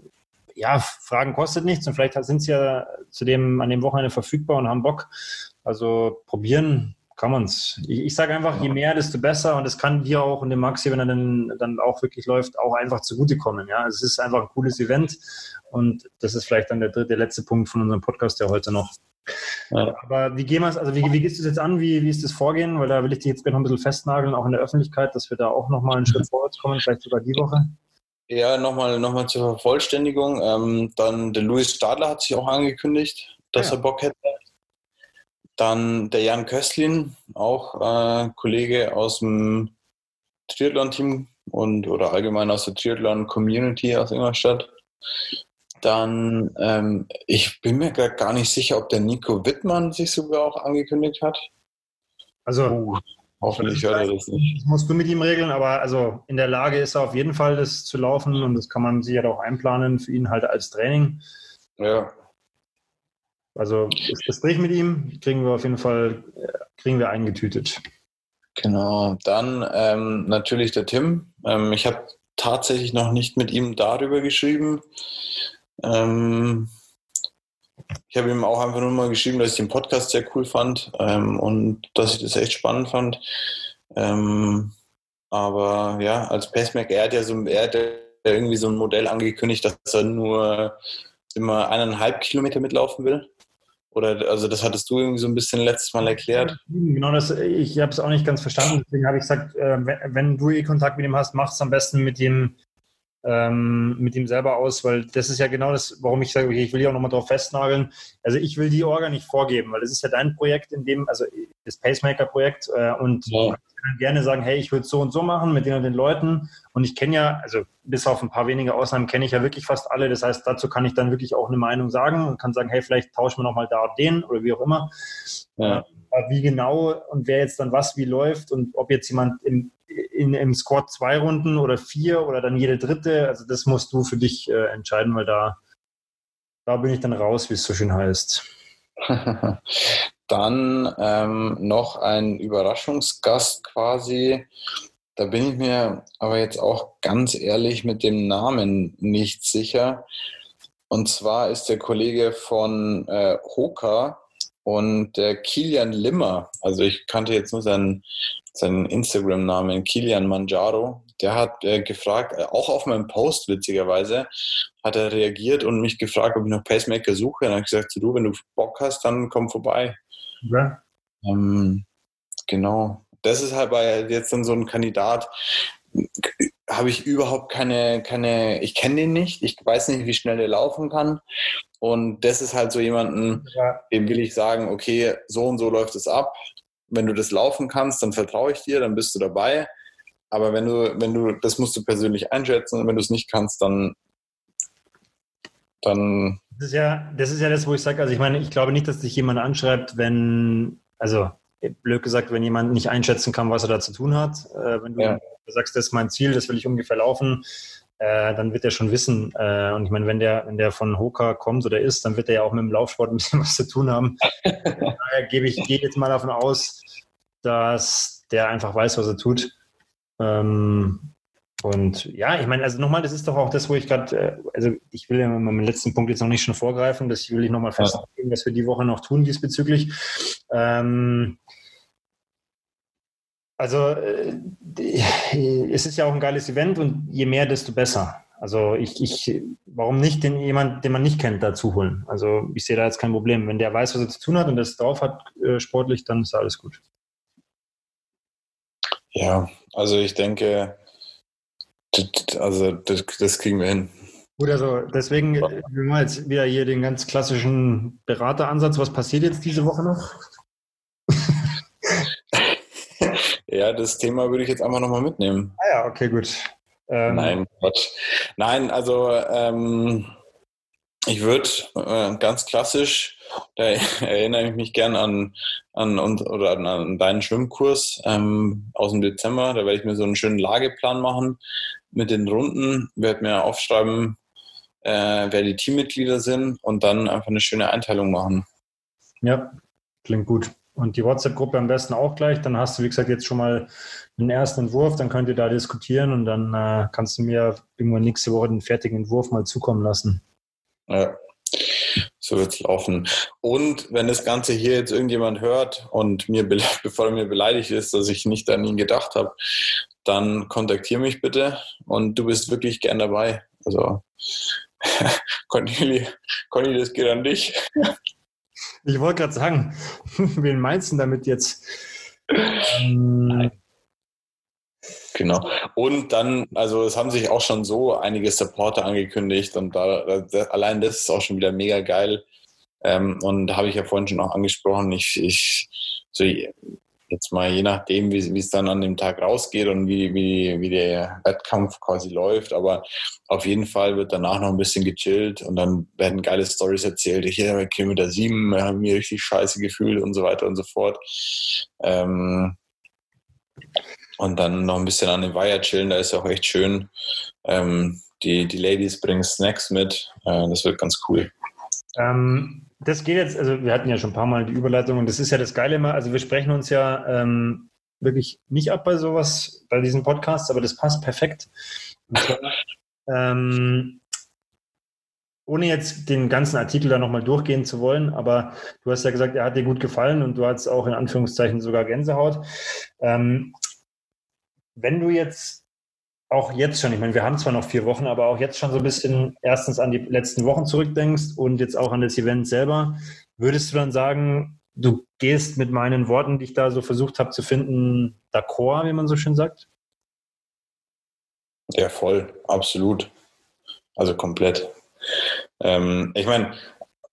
ja, Fragen kostet nichts und vielleicht sind sie ja zu dem, an dem Wochenende verfügbar und haben Bock. Also probieren kann man es. Ich, ich sage einfach, je mehr, desto besser und es kann dir auch und dem Maxi, wenn er dann, dann auch wirklich läuft, auch einfach zugutekommen. Ja, es ist einfach ein cooles Event und das ist vielleicht dann der dritte, letzte Punkt von unserem Podcast ja heute noch. Ja. Aber wie gehen wir es, also wie, wie gehst du es jetzt an? Wie, wie ist das Vorgehen? Weil da will ich dich jetzt noch ein bisschen festnageln, auch in der Öffentlichkeit, dass wir da auch nochmal einen Schritt vorwärts kommen, vielleicht sogar die Woche. Ja, nochmal noch mal zur Vervollständigung. Ähm, dann der Louis Stadler hat sich auch angekündigt, dass ja. er Bock hätte. Dann der Jan Köstlin, auch äh, Kollege aus dem Triathlon-Team und oder allgemein aus der Triathlon-Community aus Ingolstadt. Dann, ähm, ich bin mir gar nicht sicher, ob der Nico Wittmann sich sogar auch angekündigt hat. Also, uh, hoffentlich hört er das nicht. Das musst du mit ihm regeln, aber also in der Lage ist er auf jeden Fall, das zu laufen und das kann man sich ja auch einplanen für ihn halt als Training. Ja. Also das Gespräch mit ihm kriegen wir auf jeden Fall, kriegen wir eingetütet. Genau, dann ähm, natürlich der Tim. Ähm, ich habe tatsächlich noch nicht mit ihm darüber geschrieben. Ähm, ich habe ihm auch einfach nur mal geschrieben, dass ich den Podcast sehr cool fand ähm, und dass ich das echt spannend fand. Ähm, aber ja, als Pacemaker, er hat ja so, er hat ja irgendwie so ein Modell angekündigt, dass er nur immer eineinhalb Kilometer mitlaufen will. Oder also das hattest du irgendwie so ein bisschen letztes Mal erklärt. Genau, das, ich habe es auch nicht ganz verstanden. Deswegen habe ich gesagt, äh, wenn, wenn, du eh Kontakt mit ihm hast, mach es am besten mit ihm, ähm, mit ihm selber aus, weil das ist ja genau das, warum ich sage, okay, ich will ja auch nochmal drauf festnageln. Also ich will die Orga nicht vorgeben, weil das ist ja dein Projekt, in dem, also das Pacemaker-Projekt äh, und ja. Ich kann gerne sagen, hey, ich würde so und so machen mit den und den Leuten und ich kenne ja, also bis auf ein paar wenige Ausnahmen kenne ich ja wirklich fast alle, das heißt, dazu kann ich dann wirklich auch eine Meinung sagen und kann sagen, hey, vielleicht tauschen wir nochmal da den oder wie auch immer. Ja. Wie genau und wer jetzt dann was wie läuft und ob jetzt jemand im in, im Squad zwei Runden oder vier oder dann jede dritte. Also das musst du für dich äh, entscheiden, weil da, da bin ich dann raus, wie es so schön heißt. dann ähm, noch ein Überraschungsgast quasi. Da bin ich mir aber jetzt auch ganz ehrlich mit dem Namen nicht sicher. Und zwar ist der Kollege von äh, Hoka und der Kilian Limmer. Also ich kannte jetzt nur seinen seinen Instagram-Namen Kilian Manjaro. Der hat äh, gefragt, äh, auch auf meinem Post witzigerweise, hat er reagiert und mich gefragt, ob ich noch Pacemaker suche. Und dann habe ich gesagt, du, wenn du Bock hast, dann komm vorbei. Ja. Ähm, genau. Das ist halt bei jetzt dann so ein Kandidat, habe ich überhaupt keine, keine, ich kenne den nicht, ich weiß nicht, wie schnell der laufen kann. Und das ist halt so jemanden, ja. dem will ich sagen, okay, so und so läuft es ab wenn du das laufen kannst, dann vertraue ich dir, dann bist du dabei. Aber wenn du, wenn du, das musst du persönlich einschätzen und wenn du es nicht kannst, dann, dann. Das ist ja, das ist ja das, wo ich sage, also ich meine, ich glaube nicht, dass dich jemand anschreibt, wenn, also blöd gesagt, wenn jemand nicht einschätzen kann, was er da zu tun hat. Äh, wenn du ja. sagst, das ist mein Ziel, das will ich ungefähr laufen, äh, dann wird er schon wissen. Äh, und ich meine, wenn der, wenn der von Hoka kommt oder ist, dann wird er ja auch mit dem Laufsport ein bisschen was zu tun haben. Daher gebe ich, gehe jetzt mal davon aus, dass der einfach weiß, was er tut. Ähm, und ja, ich meine, also nochmal, das ist doch auch das, wo ich gerade, äh, also ich will ja meinen letzten Punkt jetzt noch nicht schon vorgreifen, das will ich nochmal festlegen, was wir die Woche noch tun diesbezüglich. Ähm, also äh, es ist ja auch ein geiles Event und je mehr, desto besser. Also ich, ich warum nicht den jemand, den man nicht kennt, dazu holen? Also ich sehe da jetzt kein Problem. Wenn der weiß, was er zu tun hat und das drauf hat äh, sportlich, dann ist alles gut. Ja, also ich denke, also das, das kriegen wir hin. Gut, also deswegen, wir machen jetzt wieder hier den ganz klassischen Berateransatz. Was passiert jetzt diese Woche noch? Ja, das Thema würde ich jetzt einfach nochmal mitnehmen. Ah ja, okay, gut. Ähm, Nein, Quatsch. Nein, also ähm, ich würde äh, ganz klassisch, da erinnere ich mich gern an, an, oder an, an deinen Schwimmkurs ähm, aus dem Dezember. Da werde ich mir so einen schönen Lageplan machen mit den Runden, werde mir aufschreiben, äh, wer die Teammitglieder sind und dann einfach eine schöne Einteilung machen. Ja, klingt gut. Und die WhatsApp-Gruppe am besten auch gleich. Dann hast du, wie gesagt, jetzt schon mal einen ersten Entwurf. Dann könnt ihr da diskutieren und dann äh, kannst du mir irgendwann nächste Woche den fertigen Entwurf mal zukommen lassen. Ja, so wird es laufen. Und wenn das Ganze hier jetzt irgendjemand hört und mir, bevor er mir beleidigt ist, dass ich nicht an ihn gedacht habe, dann kontaktiere mich bitte und du bist wirklich gern dabei. Also Cornelie, Conny, das geht an dich. Ich wollte gerade sagen, wen meinst du damit jetzt? Ähm, Genau. Und dann, also es haben sich auch schon so einige Supporter angekündigt und da, da allein das ist auch schon wieder mega geil. Ähm, und habe ich ja vorhin schon auch angesprochen, ich, ich so jetzt mal je nachdem, wie, es dann an dem Tag rausgeht und wie, wie, wie der Wettkampf quasi läuft, aber auf jeden Fall wird danach noch ein bisschen gechillt und dann werden geile Stories erzählt. Hier bei Kilometer 7 haben wir richtig scheiße gefühlt und so weiter und so fort. Ähm, und dann noch ein bisschen an den Weiher chillen, da ist auch echt schön. Ähm, die, die Ladies bringen Snacks mit, äh, das wird ganz cool. Ähm, das geht jetzt, also wir hatten ja schon ein paar Mal die Überleitung und das ist ja das Geile immer, also wir sprechen uns ja ähm, wirklich nicht ab bei sowas, bei diesen Podcasts, aber das passt perfekt. Zwar, ähm, ohne jetzt den ganzen Artikel da nochmal durchgehen zu wollen, aber du hast ja gesagt, er hat dir gut gefallen und du hattest auch in Anführungszeichen sogar Gänsehaut. Ähm, wenn du jetzt auch jetzt schon, ich meine, wir haben zwar noch vier Wochen, aber auch jetzt schon so ein bisschen erstens an die letzten Wochen zurückdenkst und jetzt auch an das Event selber, würdest du dann sagen, du gehst mit meinen Worten, die ich da so versucht habe zu finden, d'accord, wie man so schön sagt? Ja, voll, absolut. Also komplett. Ähm, ich meine,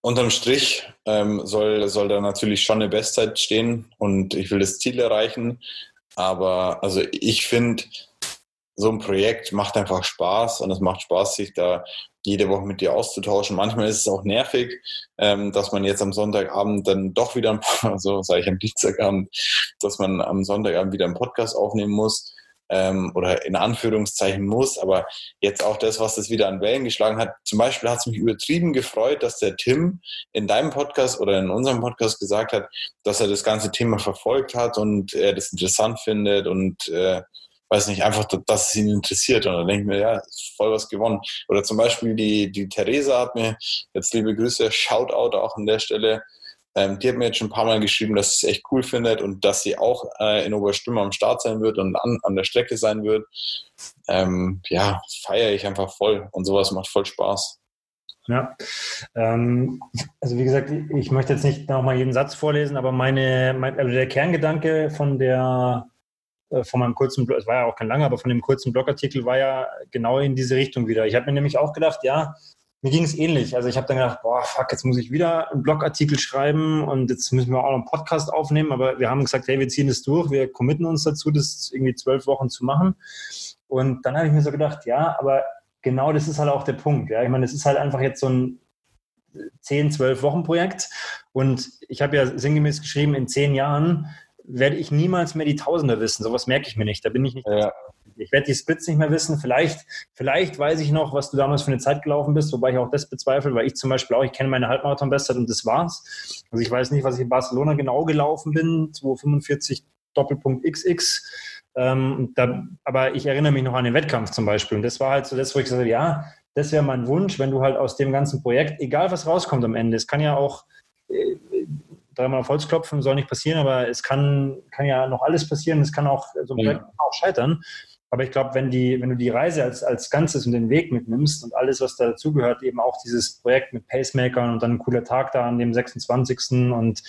unterm Strich ähm, soll, soll da natürlich schon eine Bestzeit stehen und ich will das Ziel erreichen. Aber also ich finde, so ein Projekt macht einfach Spaß und es macht Spaß, sich da jede Woche mit dir auszutauschen. Manchmal ist es auch nervig, ähm, dass man jetzt am Sonntagabend dann doch wieder, so sage ich am Dienstagabend, dass man am Sonntagabend wieder einen Podcast aufnehmen muss ähm, oder in Anführungszeichen muss, aber jetzt auch das, was das wieder an Wellen geschlagen hat. Zum Beispiel hat es mich übertrieben gefreut, dass der Tim in deinem Podcast oder in unserem Podcast gesagt hat, dass er das ganze Thema verfolgt hat und er das interessant findet und äh, weiß nicht, einfach, dass es ihn interessiert. Und dann denke ich mir, ja, voll was gewonnen. Oder zum Beispiel die, die Theresa hat mir jetzt liebe Grüße, Shoutout auch an der Stelle, ähm, die hat mir jetzt schon ein paar Mal geschrieben, dass sie es echt cool findet und dass sie auch äh, in Oberstimme am Start sein wird und an, an der Strecke sein wird. Ähm, ja, feiere ich einfach voll und sowas macht voll Spaß. Ja, ähm, also wie gesagt, ich möchte jetzt nicht nochmal jeden Satz vorlesen, aber meine, mein, also der Kerngedanke von der äh, von meinem kurzen, es war ja auch kein langer, aber von dem kurzen Blogartikel war ja genau in diese Richtung wieder. Ich habe mir nämlich auch gedacht, ja, mir ging es ähnlich. Also ich habe dann gedacht, boah, fuck, jetzt muss ich wieder einen Blogartikel schreiben und jetzt müssen wir auch noch einen Podcast aufnehmen. Aber wir haben gesagt, hey, wir ziehen das durch, wir committen uns dazu, das irgendwie zwölf Wochen zu machen. Und dann habe ich mir so gedacht, ja, aber genau das ist halt auch der Punkt. Ja, ich meine, es ist halt einfach jetzt so ein 10, 12 Wochen Projekt. Und ich habe ja sinngemäß geschrieben, in zehn Jahren werde ich niemals mehr die Tausender wissen. Sowas merke ich mir nicht. Da bin ich nicht. Ja. Ich werde die Splits nicht mehr wissen. Vielleicht, vielleicht weiß ich noch, was du damals für eine Zeit gelaufen bist, wobei ich auch das bezweifle, weil ich zum Beispiel auch, ich kenne meine Halbmarathon-Bestzeit und das war's. Also ich weiß nicht, was ich in Barcelona genau gelaufen bin, 245 Doppelpunkt XX. Ähm, da, aber ich erinnere mich noch an den Wettkampf zum Beispiel. Und das war halt so das, wo ich gesagt habe, ja, das wäre mein Wunsch, wenn du halt aus dem ganzen Projekt, egal was rauskommt am Ende, es kann ja auch äh, dreimal auf Holz klopfen, soll nicht passieren, aber es kann, kann ja noch alles passieren, es kann auch so ein Projekt ja. auch scheitern. Aber ich glaube, wenn, die, wenn du die Reise als, als Ganzes und den Weg mitnimmst und alles, was da dazugehört, eben auch dieses Projekt mit Pacemakern und dann ein cooler Tag da an dem 26. und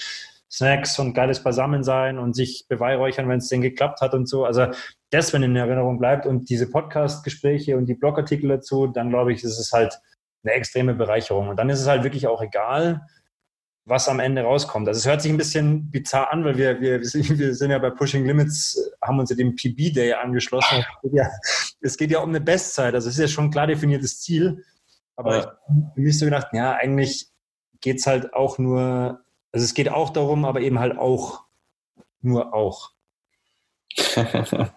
Snacks und geiles Beisammensein und sich beweihräuchern, wenn es denn geklappt hat und so. Also das, wenn in Erinnerung bleibt und diese Podcast-Gespräche und die Blogartikel dazu, dann glaube ich, ist es halt eine extreme Bereicherung. Und dann ist es halt wirklich auch egal, was am Ende rauskommt. Also es hört sich ein bisschen bizarr an, weil wir, wir, wir sind ja bei Pushing Limits, haben uns ja dem PB Day angeschlossen. Es geht ja, es geht ja um eine Bestzeit. Also es ist ja schon ein klar definiertes Ziel. Aber ja. ich habe so gedacht, ja, eigentlich geht es halt auch nur, also es geht auch darum, aber eben halt auch nur auch.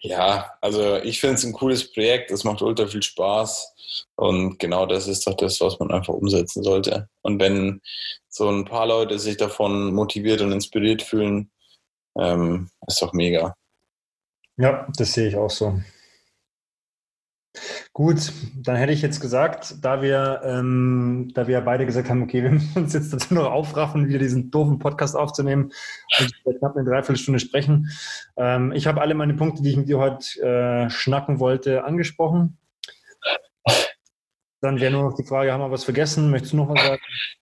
ja, also ich finde es ein cooles Projekt, es macht ultra viel Spaß und genau das ist doch das, was man einfach umsetzen sollte. Und wenn so ein paar Leute sich davon motiviert und inspiriert fühlen, ähm, ist doch mega. Ja, das sehe ich auch so. Gut, dann hätte ich jetzt gesagt, da wir, ähm, da wir beide gesagt haben, okay, wir müssen uns jetzt dazu noch aufraffen, wieder diesen doofen Podcast aufzunehmen und knapp eine Dreiviertelstunde sprechen. Ähm, ich habe alle meine Punkte, die ich mit dir heute äh, schnacken wollte, angesprochen. Dann wäre nur noch die Frage, haben wir was vergessen? Möchtest du noch was sagen?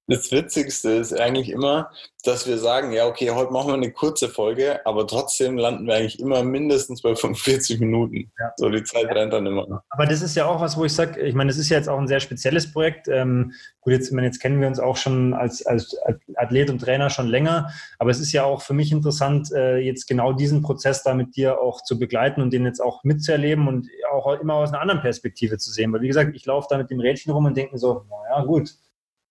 Das Witzigste ist eigentlich immer, dass wir sagen, ja, okay, heute machen wir eine kurze Folge, aber trotzdem landen wir eigentlich immer mindestens bei 45 Minuten. Ja. So, die Zeit rennt dann immer. Aber das ist ja auch was, wo ich sage, ich meine, das ist ja jetzt auch ein sehr spezielles Projekt. Ähm, gut, jetzt, ich meine, jetzt kennen wir uns auch schon als, als Athlet und Trainer schon länger, aber es ist ja auch für mich interessant, äh, jetzt genau diesen Prozess da mit dir auch zu begleiten und den jetzt auch mitzuerleben und auch immer aus einer anderen Perspektive zu sehen. Weil, wie gesagt, ich laufe da mit dem Rädchen rum und denke mir so, naja, gut,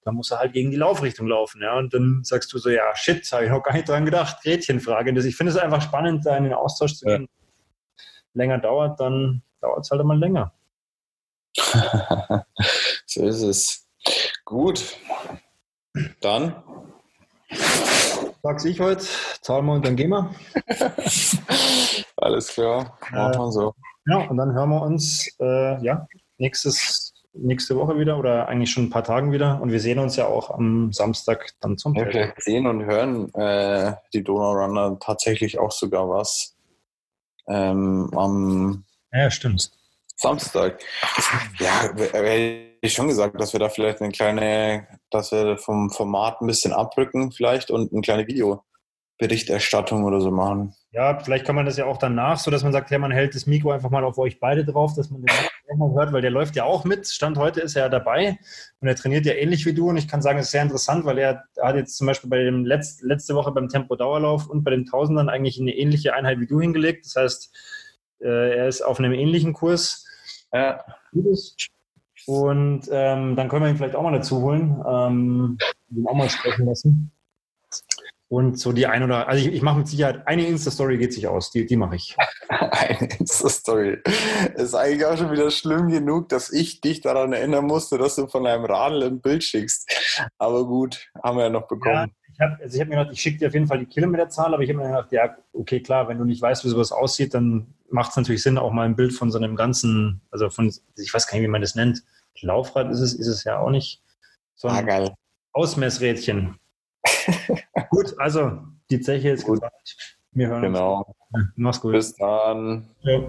da muss er halt gegen die Laufrichtung laufen. Ja? Und dann sagst du so, ja, shit, habe ich noch gar nicht dran gedacht, Gretchenfrage. Und ich finde es einfach spannend, da in den Austausch zu gehen. Ja. Länger dauert, dann dauert es halt immer länger. so ist es. Gut. Dann. Sag's ich heute, zahlen wir und dann gehen wir. Alles klar, machen wir so. Ja, und dann hören wir uns äh, ja, nächstes nächste Woche wieder oder eigentlich schon ein paar Tagen wieder. Und wir sehen uns ja auch am Samstag dann zum ja, Vielleicht sehen und hören äh, die Donau Runner tatsächlich auch sogar was. Ähm, am ja, stimmt. Samstag. Ja, hätte ich schon gesagt, dass wir da vielleicht eine kleine, dass wir vom Format ein bisschen abrücken vielleicht und eine kleine Videoberichterstattung oder so machen. Ja, vielleicht kann man das ja auch danach, so dass man sagt, ja, man hält das Mikro einfach mal auf euch beide drauf, dass man den mal hört, weil der läuft ja auch mit. Stand heute ist er ja dabei und er trainiert ja ähnlich wie du und ich kann sagen, es ist sehr interessant, weil er hat jetzt zum Beispiel bei dem Letz-, letzte Woche beim Tempo-Dauerlauf und bei den Tausendern eigentlich eine ähnliche Einheit wie du hingelegt. Das heißt, äh, er ist auf einem ähnlichen Kurs. Ja. Und ähm, dann können wir ihn vielleicht auch mal dazu holen, ähm, ihn auch mal sprechen lassen. Und so die ein oder, also ich, ich mache mit Sicherheit, eine Insta-Story geht sich aus, die, die mache ich. eine Insta-Story. Ist eigentlich auch schon wieder schlimm genug, dass ich dich daran erinnern musste, dass du von einem Radl ein Bild schickst. Aber gut, haben wir ja noch bekommen. Ja, ich habe also hab mir gedacht, ich schicke dir auf jeden Fall die Kilometerzahl, aber ich habe mir gedacht, ja, okay, klar, wenn du nicht weißt, wie sowas aussieht, dann macht es natürlich Sinn, auch mal ein Bild von so einem ganzen, also von, ich weiß gar nicht, wie man das nennt. Laufrad ist es, ist es ja auch nicht. So ein ah, geil. Ausmessrädchen. gut, also die Zeche ist gut. gesagt. Wir hören genau. uns. Mach's gut. Bis dann. Ja.